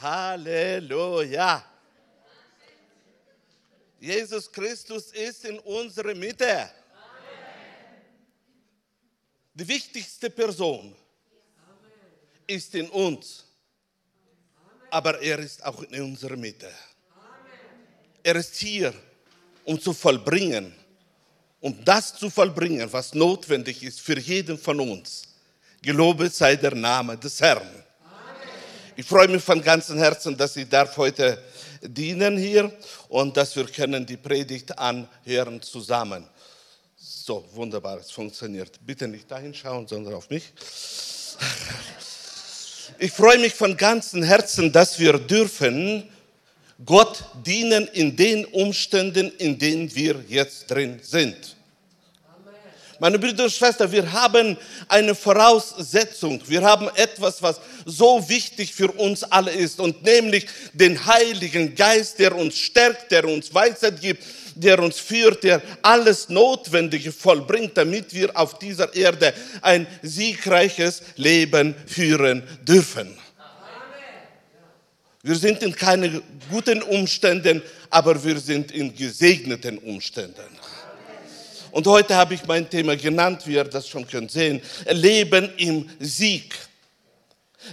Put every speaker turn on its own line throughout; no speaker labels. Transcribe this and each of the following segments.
Halleluja. Jesus Christus ist in unserer Mitte. Die wichtigste Person ist in uns, aber er ist auch in unserer Mitte. Er ist hier, um zu vollbringen, um das zu vollbringen, was notwendig ist für jeden von uns. Gelobet sei der Name des Herrn. Ich freue mich von ganzem Herzen, dass ich darf heute dienen hier und dass wir können die Predigt anhören zusammen. So, wunderbar, es funktioniert. Bitte nicht dahin schauen, sondern auf mich. Ich freue mich von ganzem Herzen, dass wir dürfen Gott dienen in den Umständen, in denen wir jetzt drin sind. Meine Brüder und Schwestern, wir haben eine Voraussetzung. Wir haben etwas, was so wichtig für uns alle ist, und nämlich den Heiligen Geist, der uns stärkt, der uns Weisheit gibt, der uns führt, der alles Notwendige vollbringt, damit wir auf dieser Erde ein siegreiches Leben führen dürfen. Wir sind in keinen guten Umständen, aber wir sind in gesegneten Umständen. Und heute habe ich mein Thema genannt, wie ihr das schon könnt sehen, Leben im Sieg.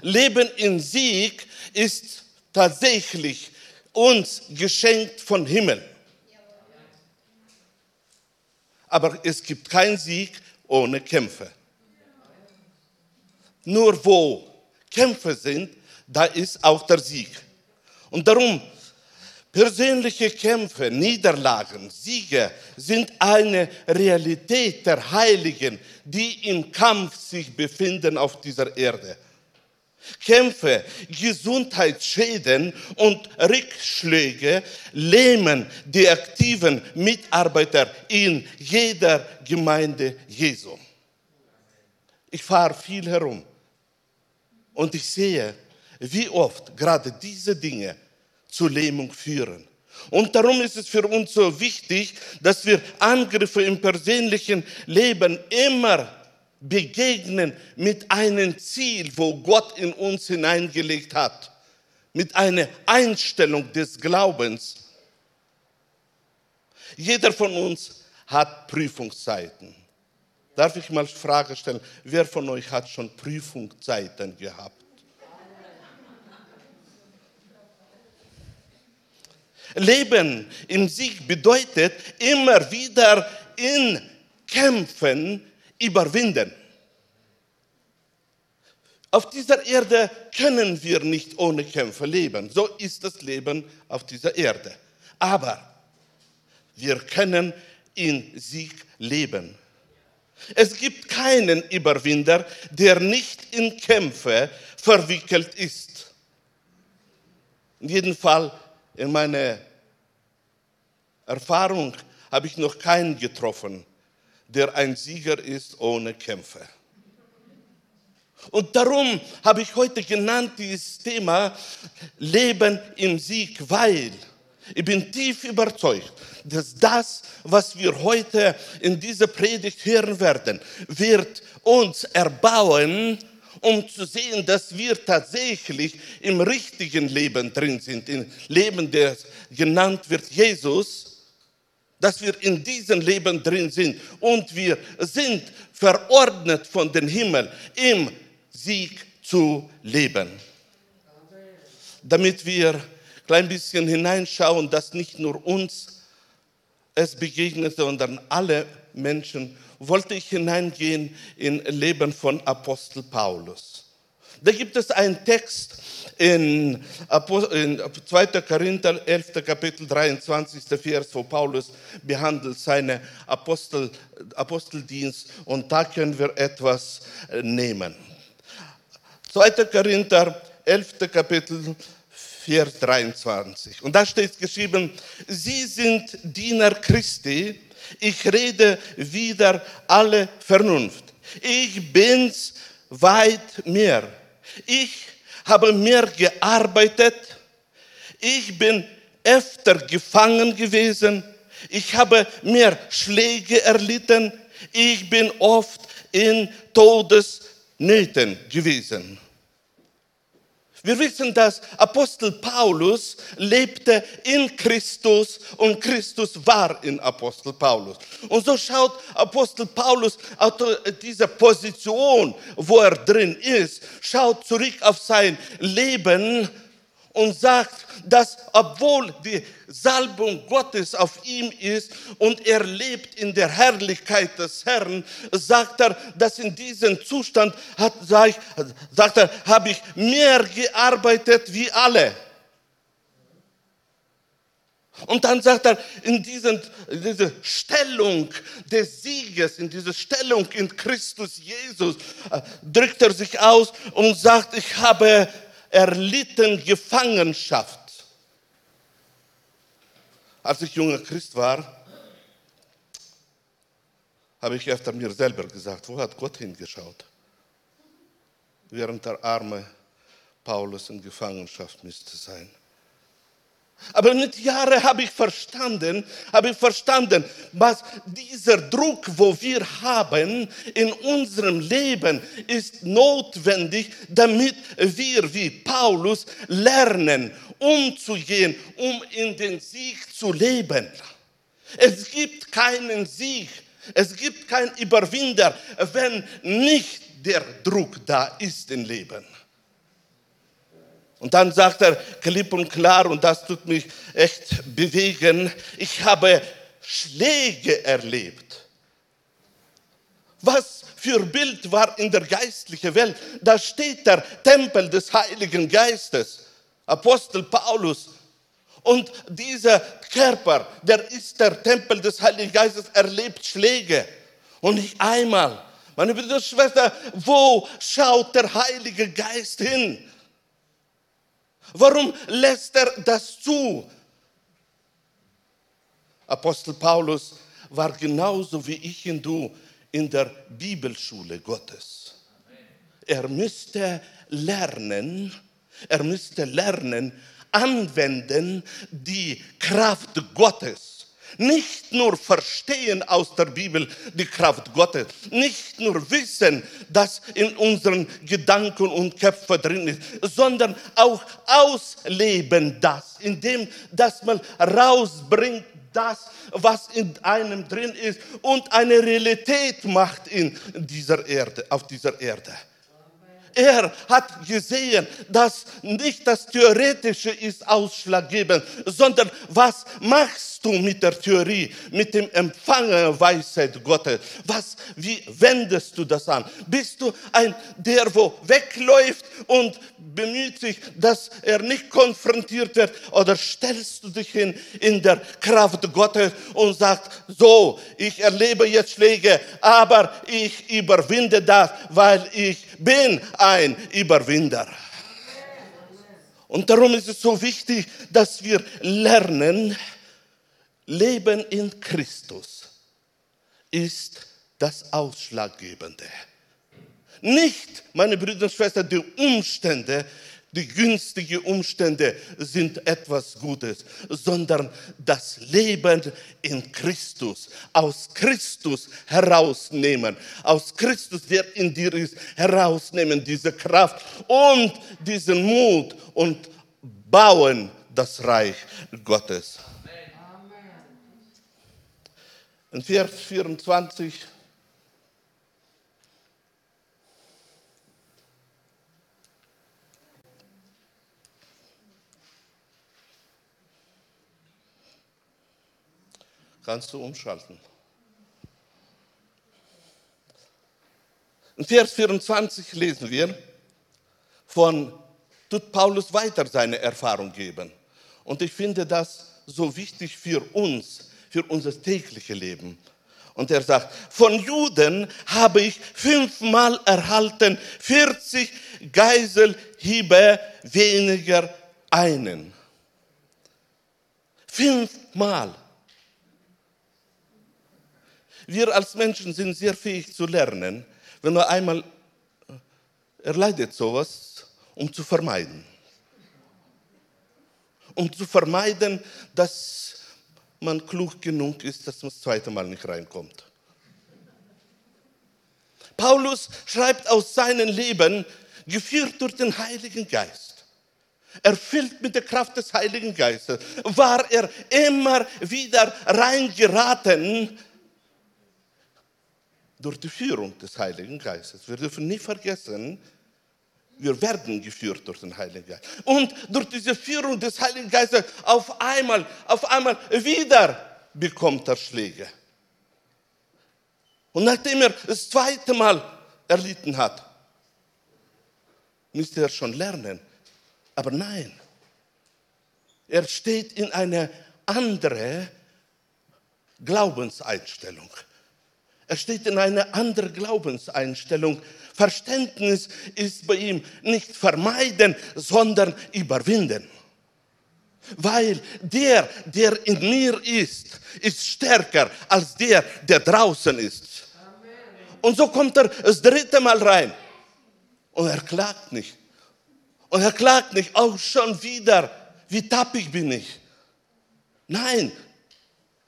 Leben im Sieg ist tatsächlich uns geschenkt von Himmel. Aber es gibt keinen Sieg ohne Kämpfe. Nur wo Kämpfe sind, da ist auch der Sieg. Und darum Persönliche Kämpfe, Niederlagen, Siege sind eine Realität der Heiligen, die im Kampf sich befinden auf dieser Erde. Kämpfe, Gesundheitsschäden und Rückschläge lähmen die aktiven Mitarbeiter in jeder Gemeinde Jesu. Ich fahre viel herum und ich sehe, wie oft gerade diese Dinge zur Lähmung führen. Und darum ist es für uns so wichtig, dass wir Angriffe im persönlichen Leben immer begegnen mit einem Ziel, wo Gott in uns hineingelegt hat, mit einer Einstellung des Glaubens. Jeder von uns hat Prüfungszeiten. Darf ich mal Frage stellen, wer von euch hat schon Prüfungszeiten gehabt? Leben im Sieg bedeutet immer wieder in Kämpfen überwinden. Auf dieser Erde können wir nicht ohne Kämpfe leben. So ist das Leben auf dieser Erde. Aber wir können in Sieg leben. Es gibt keinen Überwinder, der nicht in Kämpfe verwickelt ist. In jedem Fall in meiner Erfahrung habe ich noch keinen getroffen, der ein Sieger ist ohne Kämpfe. Und darum habe ich heute genannt dieses Thema Leben im Sieg, weil ich bin tief überzeugt, dass das, was wir heute in dieser Predigt hören werden, wird uns erbauen, um zu sehen, dass wir tatsächlich im richtigen Leben drin sind, im Leben, das genannt wird Jesus, dass wir in diesem Leben drin sind und wir sind verordnet von dem Himmel im Sieg zu leben. Damit wir ein klein bisschen hineinschauen, dass nicht nur uns es begegnet, sondern alle Menschen wollte ich hineingehen in Leben von Apostel Paulus. Da gibt es einen Text in, 2. Korinther 11. Kapitel 23. Vers, wo Paulus behandelt seinen Apostel, Aposteldienst und da können wir etwas äh, nehmen. 2. Korinther 11. Kapitel Vers 23. Und da steht geschrieben, Sie sind Diener Christi, ich rede wieder alle Vernunft. Ich bin's weit mehr. Ich habe mehr gearbeitet. Ich bin öfter gefangen gewesen. Ich habe mehr Schläge erlitten. Ich bin oft in Todesnöten gewesen. Wir wissen, dass Apostel Paulus lebte in Christus und Christus war in Apostel Paulus. Und so schaut Apostel Paulus auf diese Position, wo er drin ist, schaut zurück auf sein Leben und sagt, dass obwohl die Salbung Gottes auf ihm ist und er lebt in der Herrlichkeit des Herrn, sagt er, dass in diesem Zustand hat, sagt er, habe ich mehr gearbeitet wie alle. Und dann sagt er, in diesen, diese Stellung des Sieges, in diese Stellung in Christus Jesus, äh, drückt er sich aus und sagt, ich habe erlitten Gefangenschaft. Als ich junger Christ war, habe ich öfter mir selber gesagt, wo hat Gott hingeschaut? Während der arme Paulus in Gefangenschaft müsste sein. Aber mit Jahren habe ich verstanden, habe ich verstanden, was dieser Druck, wo wir haben in unserem Leben, ist notwendig, damit wir wie Paulus lernen, umzugehen, um in den Sieg zu leben. Es gibt keinen Sieg, es gibt keinen Überwinder, wenn nicht der Druck da ist im Leben. Und dann sagt er klipp und klar, und das tut mich echt bewegen, ich habe Schläge erlebt. Was für Bild war in der geistlichen Welt? Da steht der Tempel des Heiligen Geistes, Apostel Paulus. Und dieser Körper, der ist der Tempel des Heiligen Geistes, erlebt Schläge. Und nicht einmal. Meine Brüder und Schwestern, wo schaut der Heilige Geist hin? Warum lässt er das zu? Apostel Paulus war genauso wie ich und du in der Bibelschule Gottes. Er müsste lernen, er müsste lernen, anwenden die Kraft Gottes nicht nur verstehen aus der Bibel die Kraft Gottes, nicht nur wissen, dass in unseren Gedanken und Köpfen drin ist, sondern auch ausleben das, indem dass man rausbringt das, was in einem drin ist und eine Realität macht in dieser Erde, auf dieser Erde. Er hat gesehen, dass nicht das Theoretische ist ausschlaggebend, sondern was machst du mit der Theorie, mit dem Empfangen Weisheit Gottes? Was, wie wendest du das an? Bist du ein, der wo wegläuft und bemüht sich, dass er nicht konfrontiert wird? Oder stellst du dich hin in der Kraft Gottes und sagst, so, ich erlebe jetzt Schläge, aber ich überwinde das, weil ich bin ein Überwinder. Und darum ist es so wichtig, dass wir lernen, Leben in Christus ist das Ausschlaggebende. Nicht, meine Brüder und Schwestern, die Umstände, die günstigen Umstände sind etwas Gutes, sondern das Leben in Christus, aus Christus herausnehmen, aus Christus, der in dir ist, herausnehmen, diese Kraft und diesen Mut und bauen das Reich Gottes. In Vers 24 kannst du umschalten. In Vers 24 lesen wir von, tut Paulus weiter seine Erfahrung geben. Und ich finde das so wichtig für uns, für unser tägliches Leben. Und er sagt, von Juden habe ich fünfmal erhalten, 40 Geiselhiebe weniger einen. Fünfmal. Wir als Menschen sind sehr fähig zu lernen, wenn man einmal erleidet sowas, um zu vermeiden. Um zu vermeiden, dass man klug genug ist, dass man das zweite Mal nicht reinkommt. Paulus schreibt aus seinem Leben, geführt durch den Heiligen Geist. erfüllt mit der Kraft des Heiligen Geistes, war er immer wieder reingeraten durch die Führung des Heiligen Geistes. Wir dürfen nie vergessen, wir werden geführt durch den Heiligen Geist. Und durch diese Führung des Heiligen Geistes auf einmal, auf einmal wieder bekommt er Schläge. Und nachdem er das zweite Mal erlitten hat, müsste er schon lernen. Aber nein, er steht in eine andere Glaubenseinstellung. Er steht in eine andere Glaubenseinstellung. Verständnis ist bei ihm nicht vermeiden, sondern überwinden. Weil der, der in mir ist, ist stärker als der, der draußen ist. Und so kommt er das dritte Mal rein. Und er klagt nicht. Und er klagt nicht, auch schon wieder, wie tappig bin ich. Nein,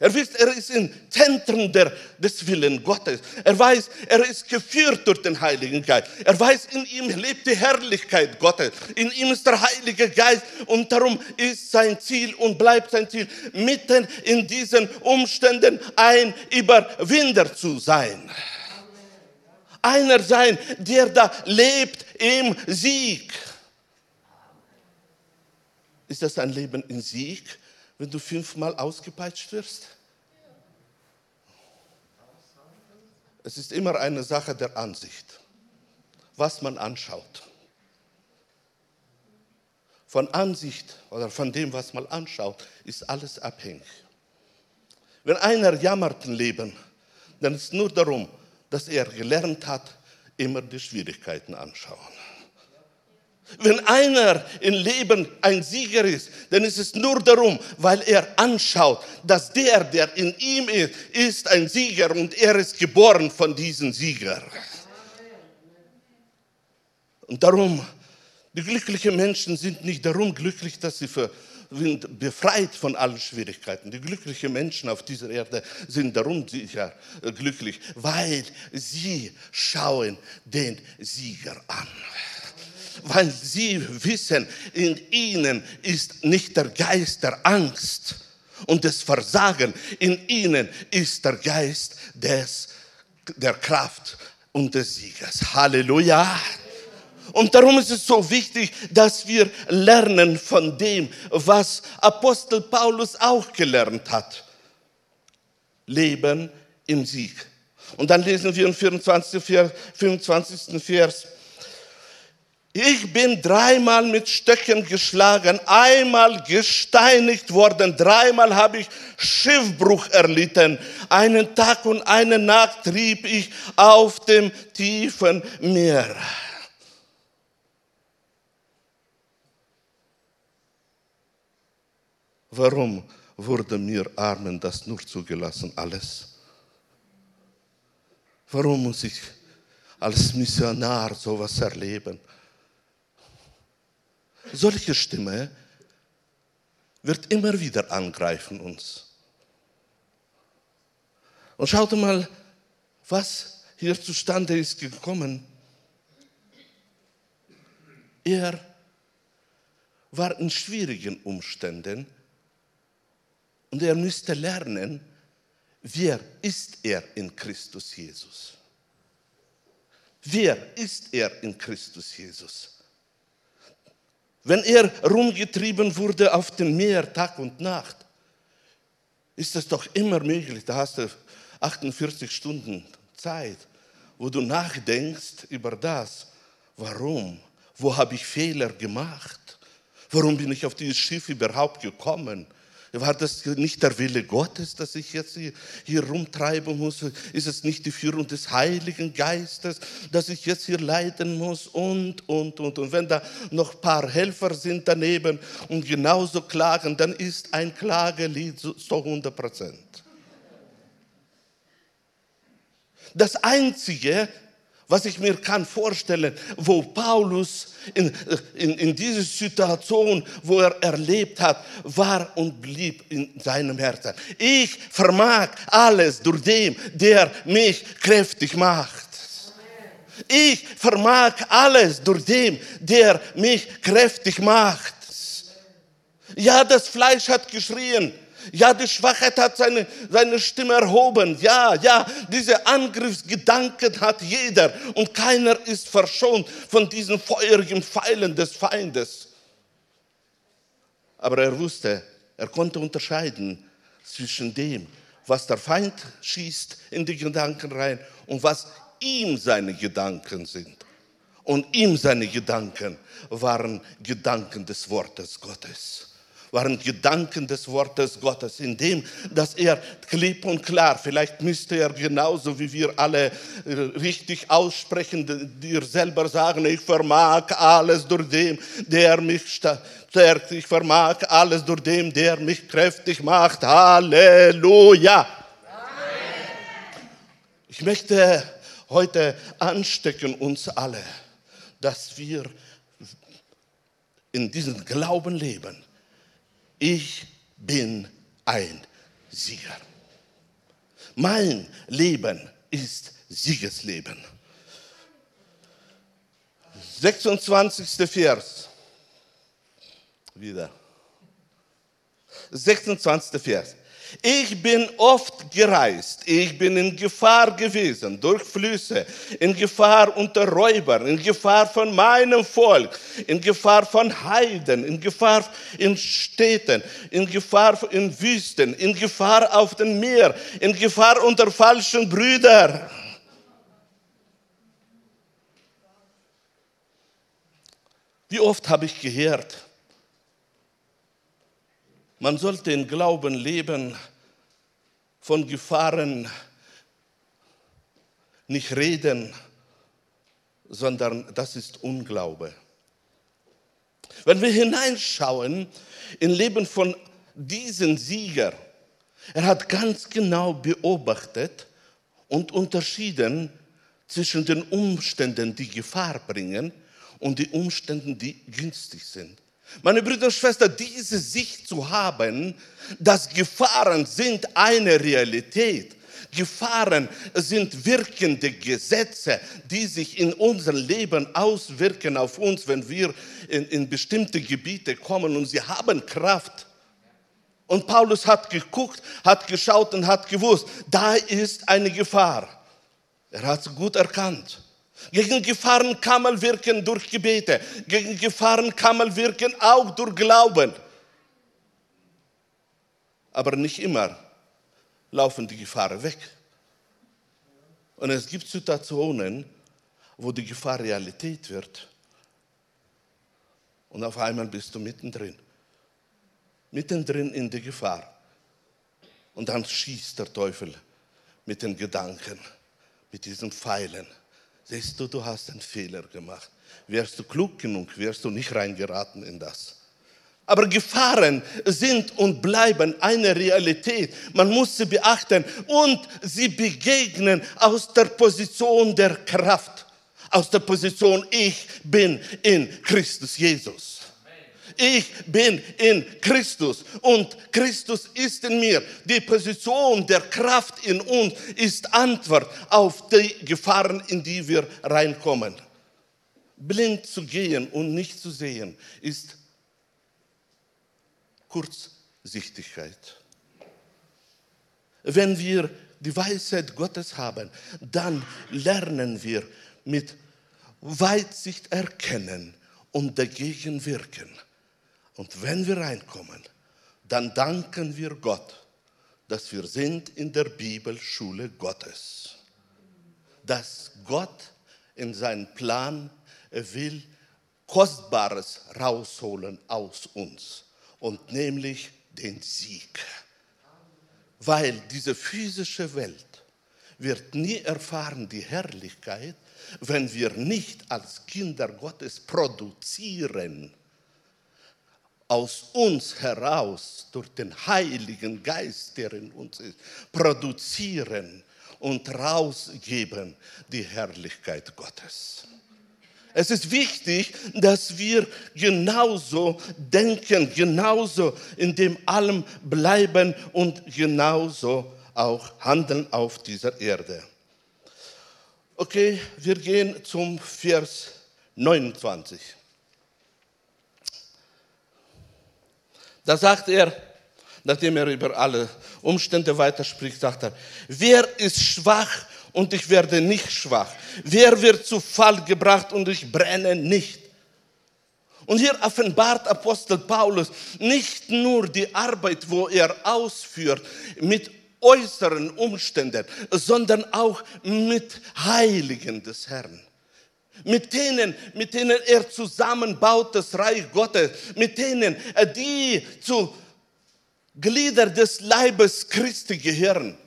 er er ist im Zentrum der, des Willen Gottes. Er weiß, er ist geführt durch den Heiligen Geist. Er weiß, in ihm lebt die Herrlichkeit Gottes. In ihm ist der Heilige Geist und darum ist sein Ziel und bleibt sein Ziel, mitten in diesen Umständen ein Überwinder zu sein. Einer sein, der da lebt im Sieg. Ist das ein Leben im Sieg? Wenn du fünfmal ausgepeitscht wirst? Es ist immer eine Sache der Ansicht, was man anschaut. Von Ansicht oder von dem, was man anschaut, ist alles abhängig. Wenn einer jammert im Leben, dann ist es nur darum, dass er gelernt hat, immer die Schwierigkeiten anschauen. Wenn einer im Leben ein Sieger ist, dann ist es nur darum, weil er anschaut, dass der, der in ihm ist, ist ein Sieger und er ist geboren von diesem Sieger. Und darum, die glücklichen Menschen sind nicht darum glücklich, dass sie für, sind befreit von allen Schwierigkeiten. Die glücklichen Menschen auf dieser Erde sind darum sicher äh, glücklich, weil sie schauen den Sieger an weil sie wissen, in ihnen ist nicht der Geist der Angst und des Versagen, in ihnen ist der Geist des, der Kraft und des Sieges. Halleluja. Und darum ist es so wichtig, dass wir lernen von dem, was Apostel Paulus auch gelernt hat. Leben im Sieg. Und dann lesen wir im 24. 25. Vers. Ich bin dreimal mit Stöcken geschlagen, einmal gesteinigt worden, dreimal habe ich Schiffbruch erlitten. Einen Tag und eine Nacht trieb ich auf dem tiefen Meer. Warum wurde mir Armen das nur zugelassen, alles? Warum muss ich als Missionar sowas erleben? Solche Stimme wird immer wieder angreifen uns. Und schaut mal, was hier zustande ist gekommen. Er war in schwierigen Umständen und er müsste lernen, wer ist er in Christus Jesus? Wer ist er in Christus Jesus? Wenn er rumgetrieben wurde auf dem Meer Tag und Nacht, ist es doch immer möglich, da hast du 48 Stunden Zeit, wo du nachdenkst über das, warum, wo habe ich Fehler gemacht, warum bin ich auf dieses Schiff überhaupt gekommen, war das nicht der Wille Gottes, dass ich jetzt hier, hier rumtreiben muss? Ist es nicht die Führung des Heiligen Geistes, dass ich jetzt hier leiden muss? Und, und, und. Und wenn da noch ein paar Helfer sind daneben und genauso klagen, dann ist ein Klagelied so 100 Prozent. Das Einzige, was ich mir kann vorstellen, wo Paulus in, in, in dieser Situation, wo er erlebt hat, war und blieb in seinem Herzen. Ich vermag alles durch den, der mich kräftig macht. Ich vermag alles durch den, der mich kräftig macht. Ja, das Fleisch hat geschrien. Ja, die Schwachheit hat seine, seine Stimme erhoben. Ja, ja, diese Angriffsgedanken hat jeder und keiner ist verschont von diesen feurigen Pfeilen des Feindes. Aber er wusste, er konnte unterscheiden zwischen dem, was der Feind schießt in die Gedanken rein und was ihm seine Gedanken sind. Und ihm seine Gedanken waren Gedanken des Wortes Gottes waren Gedanken des Wortes Gottes, indem dass er klipp und klar, vielleicht müsste er genauso wie wir alle äh, richtig aussprechen, dir selber sagen, ich vermag alles durch dem, der mich stärkt, ich vermag alles durch dem, der mich kräftig macht. Halleluja! Ich möchte heute anstecken uns alle, dass wir in diesem Glauben leben ich bin ein Sieger. Mein Leben ist Siegesleben. 26. Vers. Wieder. 26. Vers. Ich bin oft gereist, ich bin in Gefahr gewesen durch Flüsse, in Gefahr unter Räubern, in Gefahr von meinem Volk, in Gefahr von Heiden, in Gefahr in Städten, in Gefahr in Wüsten, in Gefahr auf dem Meer, in Gefahr unter falschen Brüdern. Wie oft habe ich gehört, man sollte in Glauben leben, von Gefahren nicht reden, sondern das ist Unglaube. Wenn wir hineinschauen im Leben von diesem Sieger, er hat ganz genau beobachtet und unterschieden zwischen den Umständen, die Gefahr bringen und den Umständen, die günstig sind. Meine Brüder und Schwestern, diese Sicht zu haben, dass Gefahren sind eine Realität. Gefahren sind wirkende Gesetze, die sich in unserem Leben auswirken auf uns, wenn wir in, in bestimmte Gebiete kommen und sie haben Kraft. Und Paulus hat geguckt, hat geschaut und hat gewusst, da ist eine Gefahr. Er hat es gut erkannt. Gegen Gefahren kann man wirken durch Gebete. Gegen Gefahren kann man wirken auch durch Glauben. Aber nicht immer laufen die Gefahren weg. Und es gibt Situationen, wo die Gefahr Realität wird. Und auf einmal bist du mittendrin. Mittendrin in der Gefahr. Und dann schießt der Teufel mit den Gedanken, mit diesen Pfeilen Siehst du, du hast einen Fehler gemacht. Wärst du klug genug, wärst du nicht reingeraten in das. Aber Gefahren sind und bleiben eine Realität. Man muss sie beachten und sie begegnen aus der Position der Kraft, aus der Position, ich bin in Christus Jesus ich bin in Christus und Christus ist in mir. Die Position der Kraft in uns ist Antwort auf die Gefahren, in die wir reinkommen. Blind zu gehen und nicht zu sehen ist Kurzsichtigkeit. Wenn wir die Weisheit Gottes haben, dann lernen wir mit Weitsicht erkennen und dagegen wirken. Und wenn wir reinkommen, dann danken wir Gott, dass wir sind in der Bibelschule Gottes. Dass Gott in seinem Plan will Kostbares rausholen aus uns und nämlich den Sieg. Weil diese physische Welt wird nie erfahren die Herrlichkeit, wenn wir nicht als Kinder Gottes produzieren aus uns heraus, durch den Heiligen Geist, der in uns ist, produzieren und rausgeben die Herrlichkeit Gottes. Es ist wichtig, dass wir genauso denken, genauso in dem allem bleiben und genauso auch handeln auf dieser Erde. Okay, wir gehen zum Vers 29. Da sagt er, nachdem er über alle Umstände weiterspricht, sagt er, wer ist schwach und ich werde nicht schwach? Wer wird zu Fall gebracht und ich brenne nicht? Und hier offenbart Apostel Paulus nicht nur die Arbeit, wo er ausführt mit äußeren Umständen, sondern auch mit Heiligen des Herrn. Mit denen, mit denen er zusammenbaut das Reich Gottes, mit denen, die zu Glieder des Leibes Christi gehören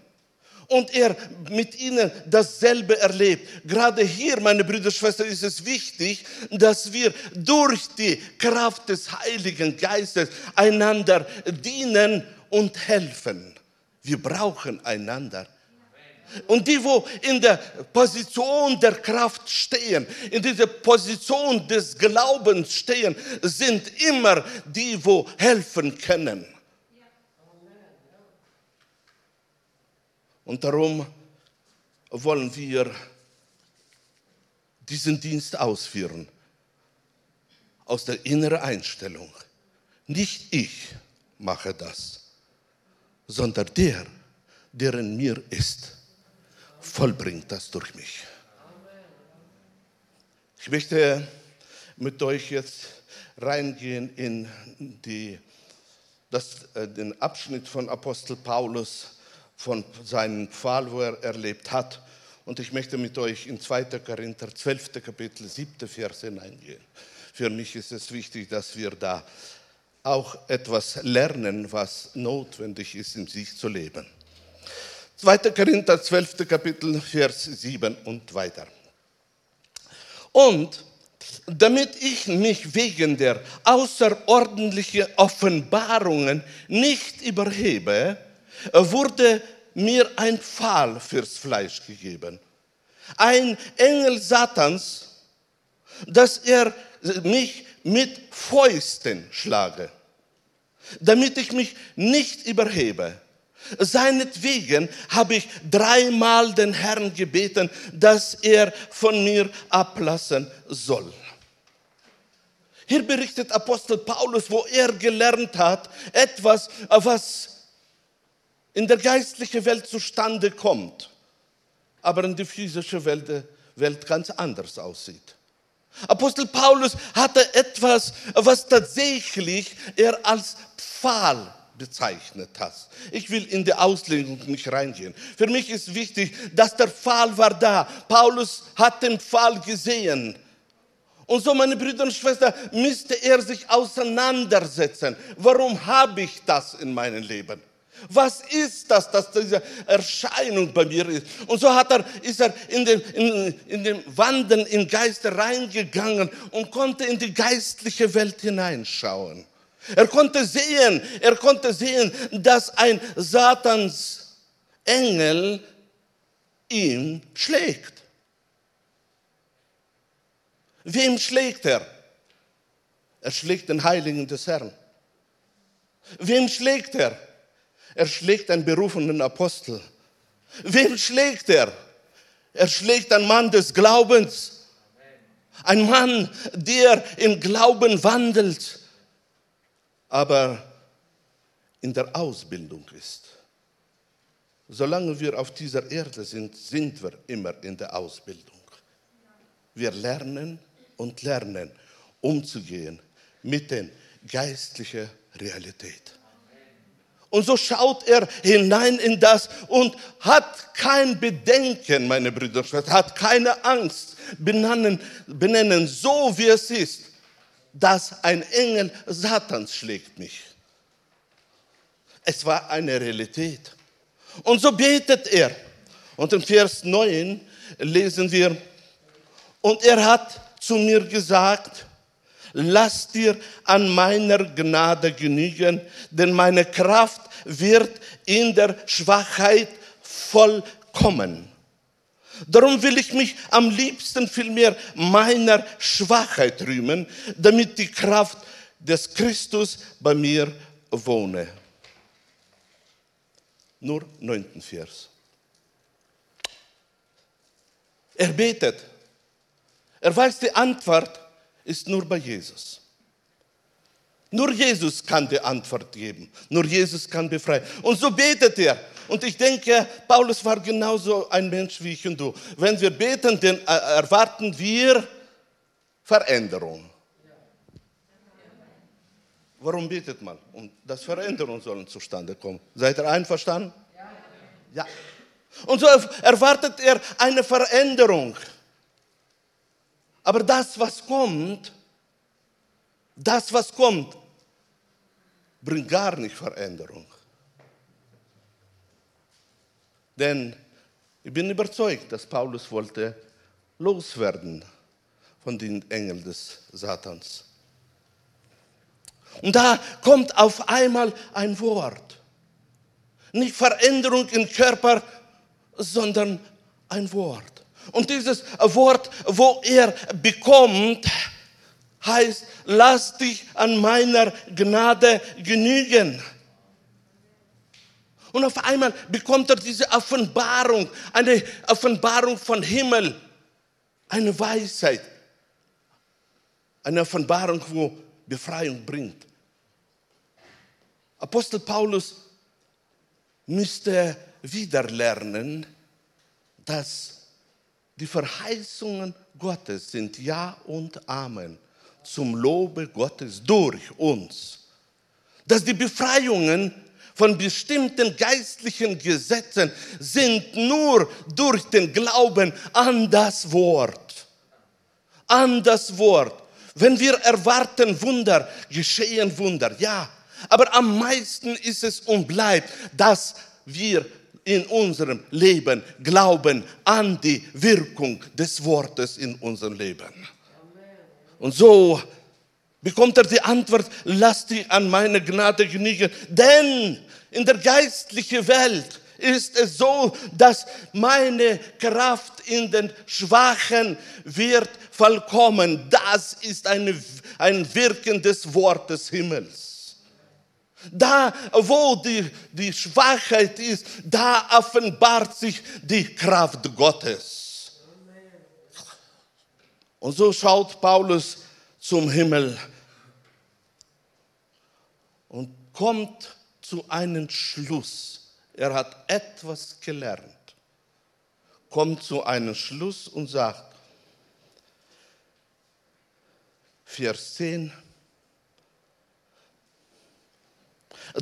und er mit ihnen dasselbe erlebt. Gerade hier, meine Brüder und Schwestern, ist es wichtig, dass wir durch die Kraft des Heiligen Geistes einander dienen und helfen. Wir brauchen einander. Und die, wo in der Position der Kraft stehen, in dieser Position des Glaubens stehen, sind immer die, wo helfen können. Und darum wollen wir diesen Dienst ausführen aus der inneren Einstellung. Nicht ich mache das, sondern der, der in mir ist, vollbringt das durch mich. Ich möchte mit euch jetzt reingehen in die, das, äh, den Abschnitt von Apostel Paulus, von seinem Fall, wo er erlebt hat. Und ich möchte mit euch in 2. Korinther 12. Kapitel 7. Vers hineingehen. Für mich ist es wichtig, dass wir da auch etwas lernen, was notwendig ist, in sich zu leben. 2. Korinther 12. Kapitel, Vers 7 und weiter. Und damit ich mich wegen der außerordentlichen Offenbarungen nicht überhebe, wurde mir ein Pfahl fürs Fleisch gegeben. Ein Engel Satans, dass er mich mit Fäusten schlage, damit ich mich nicht überhebe. Seinetwegen habe ich dreimal den Herrn gebeten, dass er von mir ablassen soll. Hier berichtet Apostel Paulus, wo er gelernt hat, etwas, was in der geistlichen Welt zustande kommt, aber in der physischen Welt, Welt ganz anders aussieht. Apostel Paulus hatte etwas, was tatsächlich er als Pfahl bezeichnet hat. Ich will in die Auslegung nicht reingehen. Für mich ist wichtig, dass der Pfahl war da. Paulus hat den Pfahl gesehen. Und so, meine Brüder und Schwestern, müsste er sich auseinandersetzen. Warum habe ich das in meinem Leben? Was ist das, dass diese Erscheinung bei mir ist? Und so hat er, ist er in den, in, in den Wanden im Geiste reingegangen und konnte in die geistliche Welt hineinschauen. Er konnte sehen, er konnte sehen, dass ein Satans Engel ihn schlägt. Wem schlägt er? Er schlägt den Heiligen des Herrn. Wem schlägt er? Er schlägt einen berufenen Apostel. Wen schlägt er? Er schlägt einen Mann des Glaubens. Ein Mann, der im Glauben wandelt, aber in der Ausbildung ist. Solange wir auf dieser Erde sind, sind wir immer in der Ausbildung. Wir lernen und lernen, umzugehen mit der geistlichen Realität. Und so schaut er hinein in das und hat kein Bedenken, meine Brüder hat keine Angst, benennen, benennen so wie es ist, dass ein Engel Satans schlägt mich. Es war eine Realität. Und so betet er. Und im Vers 9 lesen wir, und er hat zu mir gesagt, lass dir an meiner Gnade genügen, denn meine Kraft wird in der Schwachheit vollkommen. Darum will ich mich am liebsten vielmehr meiner Schwachheit rühmen, damit die Kraft des Christus bei mir wohne. Nur neunten Vers. Er betet. Er weiß, die Antwort ist nur bei Jesus. Nur Jesus kann die Antwort geben. Nur Jesus kann befreien. Und so betet er. Und ich denke, Paulus war genauso ein Mensch wie ich und du. Wenn wir beten, dann äh, erwarten wir Veränderung. Warum betet man? Um dass Veränderungen sollen zustande kommen. Seid ihr einverstanden? Ja. Und so erwartet er eine Veränderung. Aber das, was kommt, das, was kommt, bringt gar nicht Veränderung. Denn ich bin überzeugt, dass Paulus wollte loswerden von den Engeln des Satans. Und da kommt auf einmal ein Wort. Nicht Veränderung im Körper, sondern ein Wort. Und dieses Wort, wo er bekommt, heißt, lass dich an meiner Gnade genügen. Und auf einmal bekommt er diese Offenbarung, eine Offenbarung von Himmel, eine Weisheit, eine Offenbarung, wo Befreiung bringt. Apostel Paulus müsste wieder lernen, dass die Verheißungen Gottes sind Ja und Amen zum Lobe Gottes durch uns. Dass die Befreiungen von bestimmten geistlichen Gesetzen sind nur durch den Glauben an das Wort. An das Wort. Wenn wir erwarten Wunder, geschehen Wunder, ja. Aber am meisten ist es und bleibt, dass wir in unserem Leben glauben an die Wirkung des Wortes in unserem Leben. Und so bekommt er die Antwort, lass dich an meine Gnade genügen. Denn in der geistlichen Welt ist es so, dass meine Kraft in den Schwachen wird vollkommen. Das ist eine, ein Wirken des Wortes Himmels. Da, wo die, die Schwachheit ist, da offenbart sich die Kraft Gottes. Und so schaut Paulus zum Himmel und kommt zu einem Schluss. Er hat etwas gelernt, kommt zu einem Schluss und sagt, Vers 10,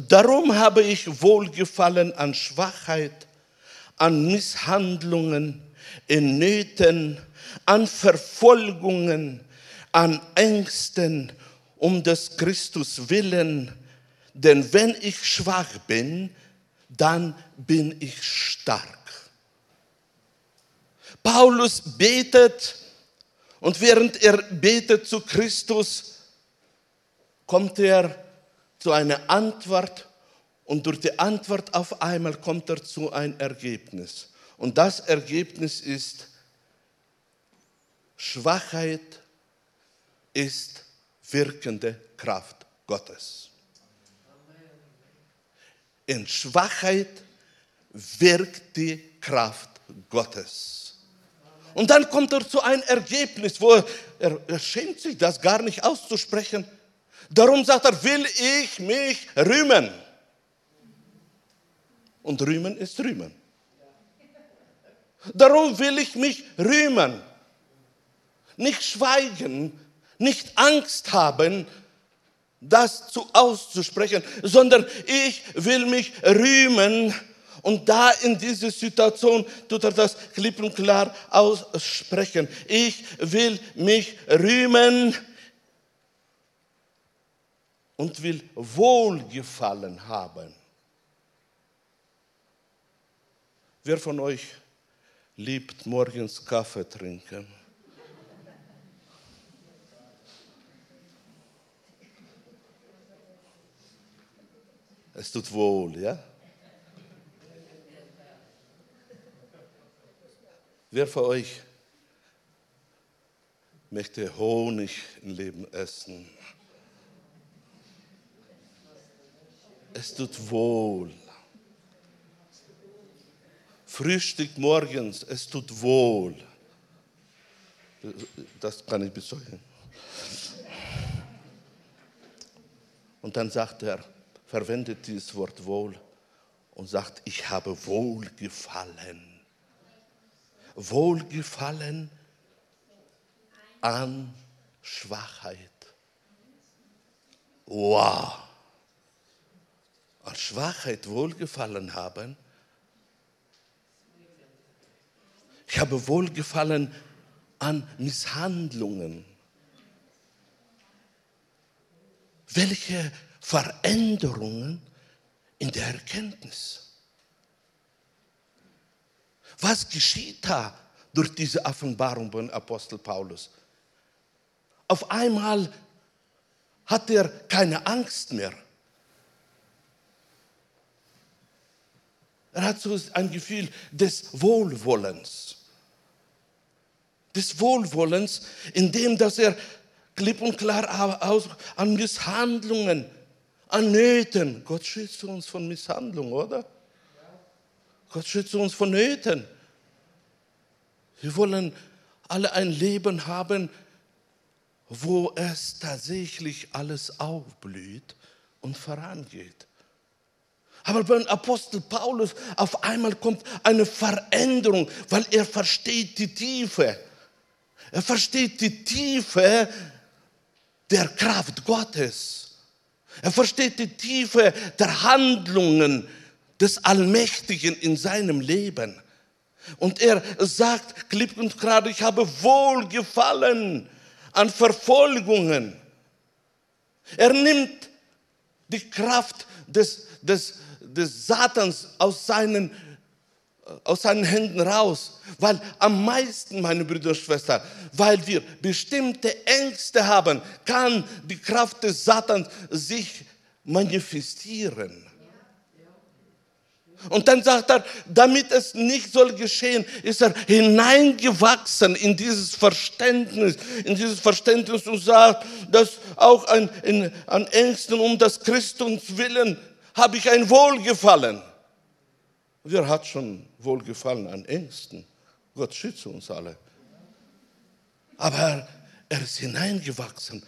Darum habe ich Wohlgefallen an Schwachheit, an Misshandlungen, in Nöten, an Verfolgungen, an Ängsten um des Christus willen. Denn wenn ich schwach bin, dann bin ich stark. Paulus betet und während er betet zu Christus, kommt er zu einer Antwort und durch die Antwort auf einmal kommt er zu einem Ergebnis. Und das Ergebnis ist, Schwachheit ist wirkende Kraft Gottes. In Schwachheit wirkt die Kraft Gottes. Und dann kommt er zu einem Ergebnis, wo er, er schämt sich, das gar nicht auszusprechen. Darum sagt er, will ich mich rühmen. Und rühmen ist rühmen. Darum will ich mich rühmen nicht schweigen, nicht Angst haben, das zu auszusprechen, sondern ich will mich rühmen. Und da in dieser Situation tut er das klipp und klar aussprechen. Ich will mich rühmen und will Wohlgefallen haben. Wer von euch liebt morgens Kaffee trinken? Es tut wohl, ja? Wer von euch möchte Honig im Leben essen? Es tut wohl. Frühstück morgens, es tut wohl. Das kann ich bezeugen. Und dann sagt er, verwendet dieses Wort wohl und sagt, ich habe Wohlgefallen. Wohlgefallen an Schwachheit. Wow. An Schwachheit Wohlgefallen haben. Ich habe Wohlgefallen an Misshandlungen. Welche Veränderungen in der Erkenntnis. Was geschieht da durch diese Offenbarung von Apostel Paulus? Auf einmal hat er keine Angst mehr. Er hat so ein Gefühl des Wohlwollens. Des Wohlwollens, indem dass er klipp und klar aus, an Misshandlungen, an Nöten. Gott schützt uns von Misshandlung, oder? Gott schützt uns von Nöten. Wir wollen alle ein Leben haben, wo es tatsächlich alles aufblüht und vorangeht. Aber beim Apostel Paulus auf einmal kommt eine Veränderung, weil er versteht die Tiefe. Er versteht die Tiefe der Kraft Gottes. Er versteht die Tiefe der Handlungen des Allmächtigen in seinem Leben. Und er sagt klipp und gerade, ich habe Wohlgefallen an Verfolgungen. Er nimmt die Kraft des, des, des Satans aus seinen, aus seinen Händen raus. Weil am meisten, meine Brüder und Schwestern, weil wir bestimmte Ängste haben, kann die Kraft des Satans sich manifestieren. Und dann sagt er, damit es nicht soll geschehen, ist er hineingewachsen in dieses Verständnis, in dieses Verständnis und sagt, dass auch an, in, an Ängsten um das Christums willen habe ich ein Wohlgefallen. Wer hat schon Wohlgefallen an Ängsten? Gott schütze uns alle. Aber er ist hineingewachsen,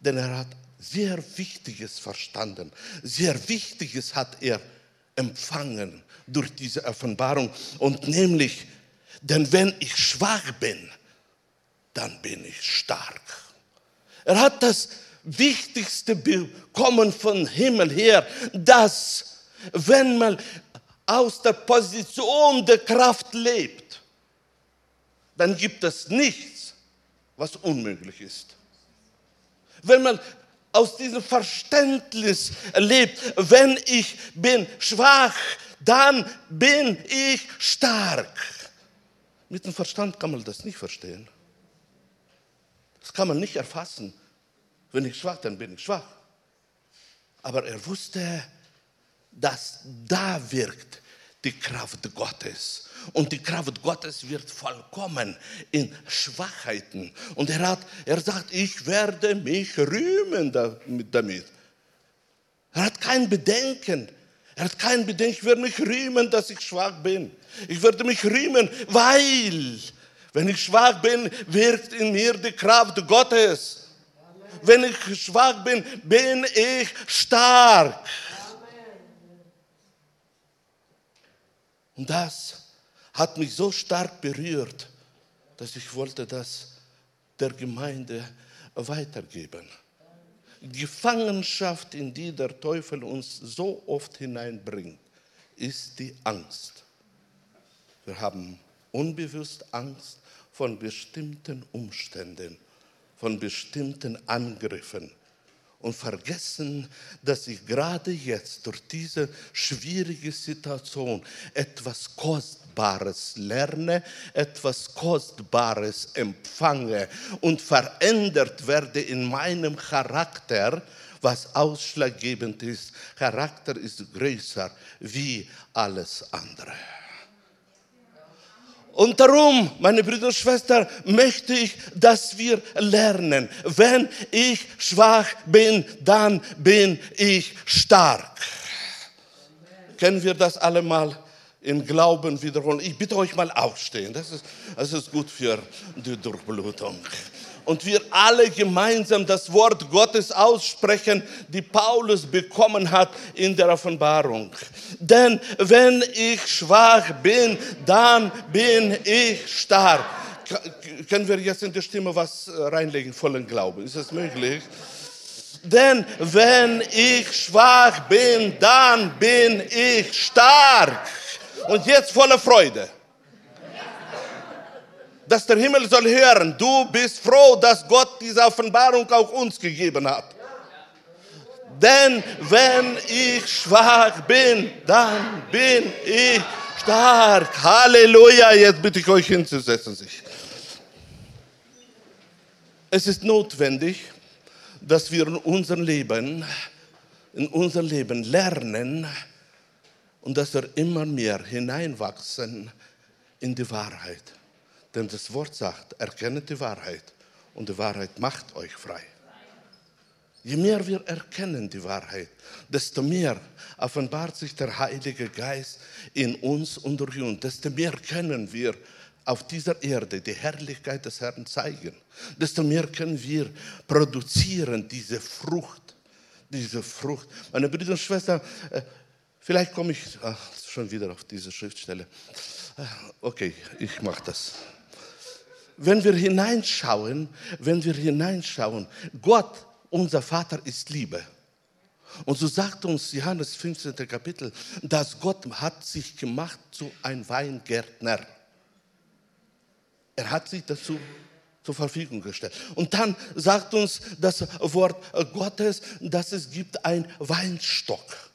denn er hat sehr Wichtiges verstanden. Sehr Wichtiges hat er empfangen durch diese Offenbarung. Und nämlich, denn wenn ich schwach bin, dann bin ich stark. Er hat das Wichtigste bekommen von Himmel her, dass wenn man aus der Position der Kraft lebt, dann gibt es nichts, was unmöglich ist. Wenn man aus diesem Verständnis lebt. Wenn ich bin schwach, dann bin ich stark. Mit dem Verstand kann man das nicht verstehen. Das kann man nicht erfassen. Wenn ich schwach, dann bin ich schwach. Aber er wusste, dass da wirkt die Kraft Gottes. Und die Kraft Gottes wird vollkommen in Schwachheiten. Und er, hat, er sagt, ich werde mich rühmen damit. Er hat kein Bedenken. Er hat kein Bedenken, ich werde mich rühmen, dass ich schwach bin. Ich werde mich rühmen, weil, wenn ich schwach bin, wirkt in mir die Kraft Gottes. Wenn ich schwach bin, bin ich stark. Und das hat mich so stark berührt, dass ich wollte das der Gemeinde weitergeben. Gefangenschaft, in die der Teufel uns so oft hineinbringt, ist die Angst. Wir haben unbewusst Angst von bestimmten Umständen, von bestimmten Angriffen und vergessen, dass ich gerade jetzt durch diese schwierige Situation etwas Kostbares lerne, etwas Kostbares empfange und verändert werde in meinem Charakter, was ausschlaggebend ist. Charakter ist größer wie alles andere. Und darum, meine Brüder und Schwestern, möchte ich, dass wir lernen, wenn ich schwach bin, dann bin ich stark. Können wir das alle mal im Glauben wiederholen? Ich bitte euch mal aufstehen. Das ist, das ist gut für die Durchblutung. Und wir alle gemeinsam das Wort Gottes aussprechen, die Paulus bekommen hat in der Offenbarung. Denn wenn ich schwach bin, dann bin ich stark. Können wir jetzt in die Stimme was reinlegen, vollen Glauben? Ist das möglich? Denn wenn ich schwach bin, dann bin ich stark. Und jetzt voller Freude dass der Himmel soll hören, du bist froh, dass Gott diese Offenbarung auch uns gegeben hat. Denn wenn ich schwach bin, dann bin ich stark. Halleluja. Jetzt bitte ich euch hinzusetzen. Es ist notwendig, dass wir in unserem Leben, in unserem Leben lernen und dass wir immer mehr hineinwachsen in die Wahrheit. Denn das Wort sagt, erkennet die Wahrheit und die Wahrheit macht euch frei. Je mehr wir erkennen die Wahrheit, desto mehr offenbart sich der Heilige Geist in uns und durch uns, desto mehr können wir auf dieser Erde die Herrlichkeit des Herrn zeigen, desto mehr können wir produzieren diese Frucht, diese Frucht. Meine Brüder und Schwestern, äh, vielleicht komme ich ach, schon wieder auf diese Schriftstelle. Äh, okay, ich mache das wenn wir hineinschauen, wenn wir hineinschauen, Gott, unser Vater, ist Liebe. Und so sagt uns Johannes 15. Kapitel, dass Gott hat sich gemacht zu einem Weingärtner. Er hat sich dazu zur Verfügung gestellt. Und dann sagt uns das Wort Gottes, dass es gibt einen Weinstock.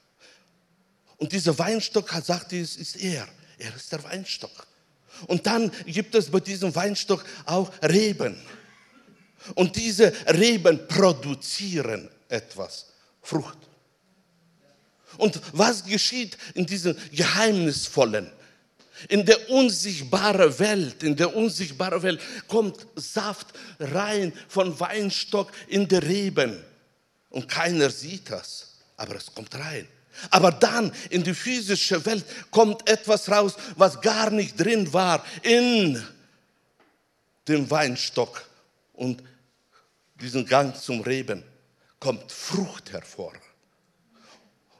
Und dieser Weinstock, sagt es, ist er. Er ist der Weinstock. Und dann gibt es bei diesem Weinstock auch Reben. Und diese Reben produzieren etwas, Frucht. Und was geschieht in diesem geheimnisvollen, in der unsichtbaren Welt, in der unsichtbaren Welt kommt Saft rein von Weinstock in die Reben. Und keiner sieht das, aber es kommt rein. Aber dann in die physische Welt kommt etwas raus, was gar nicht drin war in dem Weinstock. Und diesen Gang zum Reben kommt Frucht hervor.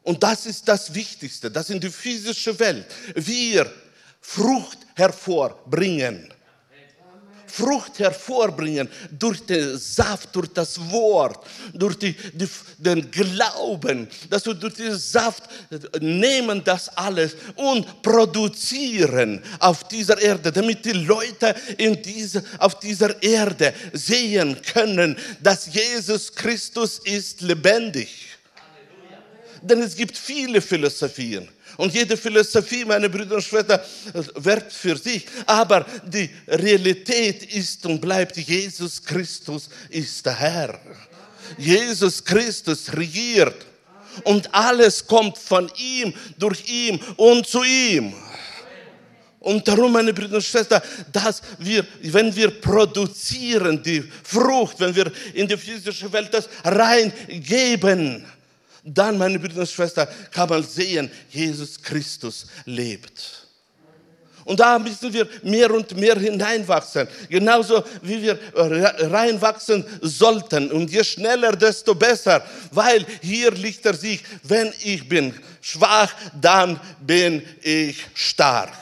Und das ist das Wichtigste, dass in die physische Welt wir Frucht hervorbringen. Frucht hervorbringen durch den Saft, durch das Wort, durch die, die, den Glauben, dass wir durch den Saft nehmen das alles und produzieren auf dieser Erde, damit die Leute in diese, auf dieser Erde sehen können, dass Jesus Christus ist lebendig. Denn es gibt viele Philosophien. Und jede Philosophie, meine Brüder und Schwestern, wirkt für sich. Aber die Realität ist und bleibt, Jesus Christus ist der Herr. Jesus Christus regiert. Und alles kommt von ihm, durch ihn und zu ihm. Und darum, meine Brüder und Schwestern, dass wir, wenn wir produzieren die Frucht, wenn wir in die physische Welt das reingeben, dann, meine Brüder und Schwestern, kann man sehen, Jesus Christus lebt. Und da müssen wir mehr und mehr hineinwachsen. Genauso wie wir reinwachsen sollten. Und je schneller, desto besser. Weil hier liegt er sich, wenn ich bin schwach, dann bin ich stark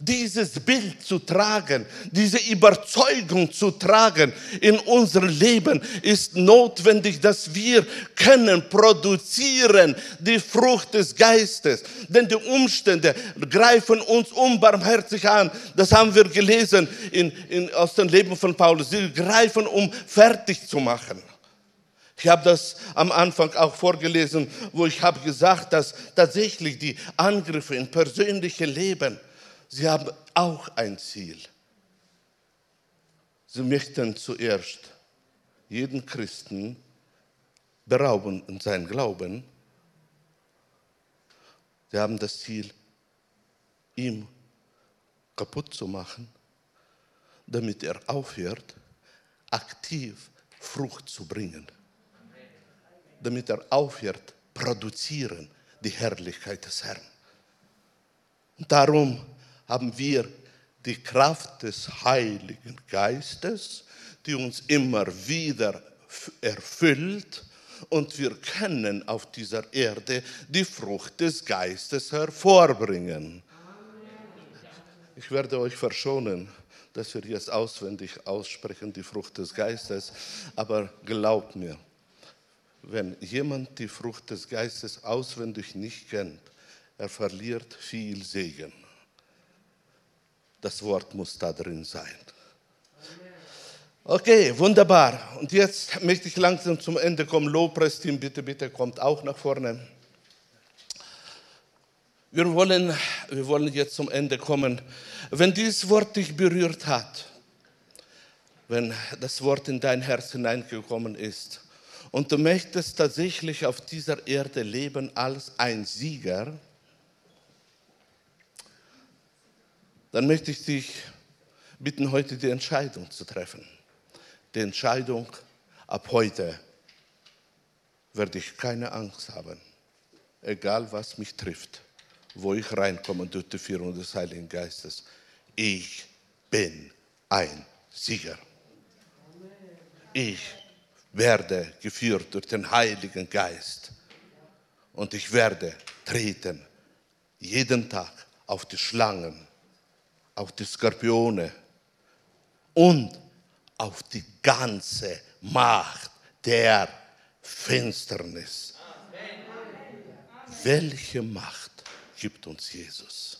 dieses Bild zu tragen, diese Überzeugung zu tragen in unser Leben, ist notwendig, dass wir können produzieren die Frucht des Geistes. Denn die Umstände greifen uns unbarmherzig an. Das haben wir gelesen in, in, aus dem Leben von Paulus. Sie greifen, um fertig zu machen. Ich habe das am Anfang auch vorgelesen, wo ich habe gesagt, dass tatsächlich die Angriffe in persönliche Leben Sie haben auch ein Ziel. Sie möchten zuerst jeden Christen berauben in seinem Glauben. Sie haben das Ziel, ihm kaputt zu machen, damit er aufhört, aktiv Frucht zu bringen. Damit er aufhört, produzieren die Herrlichkeit des Herrn. Und darum haben wir die Kraft des Heiligen Geistes, die uns immer wieder erfüllt und wir können auf dieser Erde die Frucht des Geistes hervorbringen. Ich werde euch verschonen, dass wir jetzt auswendig aussprechen, die Frucht des Geistes, aber glaubt mir, wenn jemand die Frucht des Geistes auswendig nicht kennt, er verliert viel Segen. Das Wort muss da drin sein. Okay, wunderbar. Und jetzt möchte ich langsam zum Ende kommen. Lobpreisteam, bitte, bitte kommt auch nach vorne. Wir wollen, wir wollen jetzt zum Ende kommen. Wenn dieses Wort dich berührt hat, wenn das Wort in dein Herz hineingekommen ist und du möchtest tatsächlich auf dieser Erde leben als ein Sieger, dann möchte ich dich bitten, heute die Entscheidung zu treffen die Entscheidung, ab heute werde ich keine Angst haben, egal was mich trifft, wo ich reinkomme durch die Führung des Heiligen Geistes. Ich bin ein Sieger. Ich werde geführt durch den Heiligen Geist und ich werde treten jeden Tag auf die Schlangen, auf die Skorpione und auf die ganze Macht der Finsternis. Welche Macht gibt uns Jesus?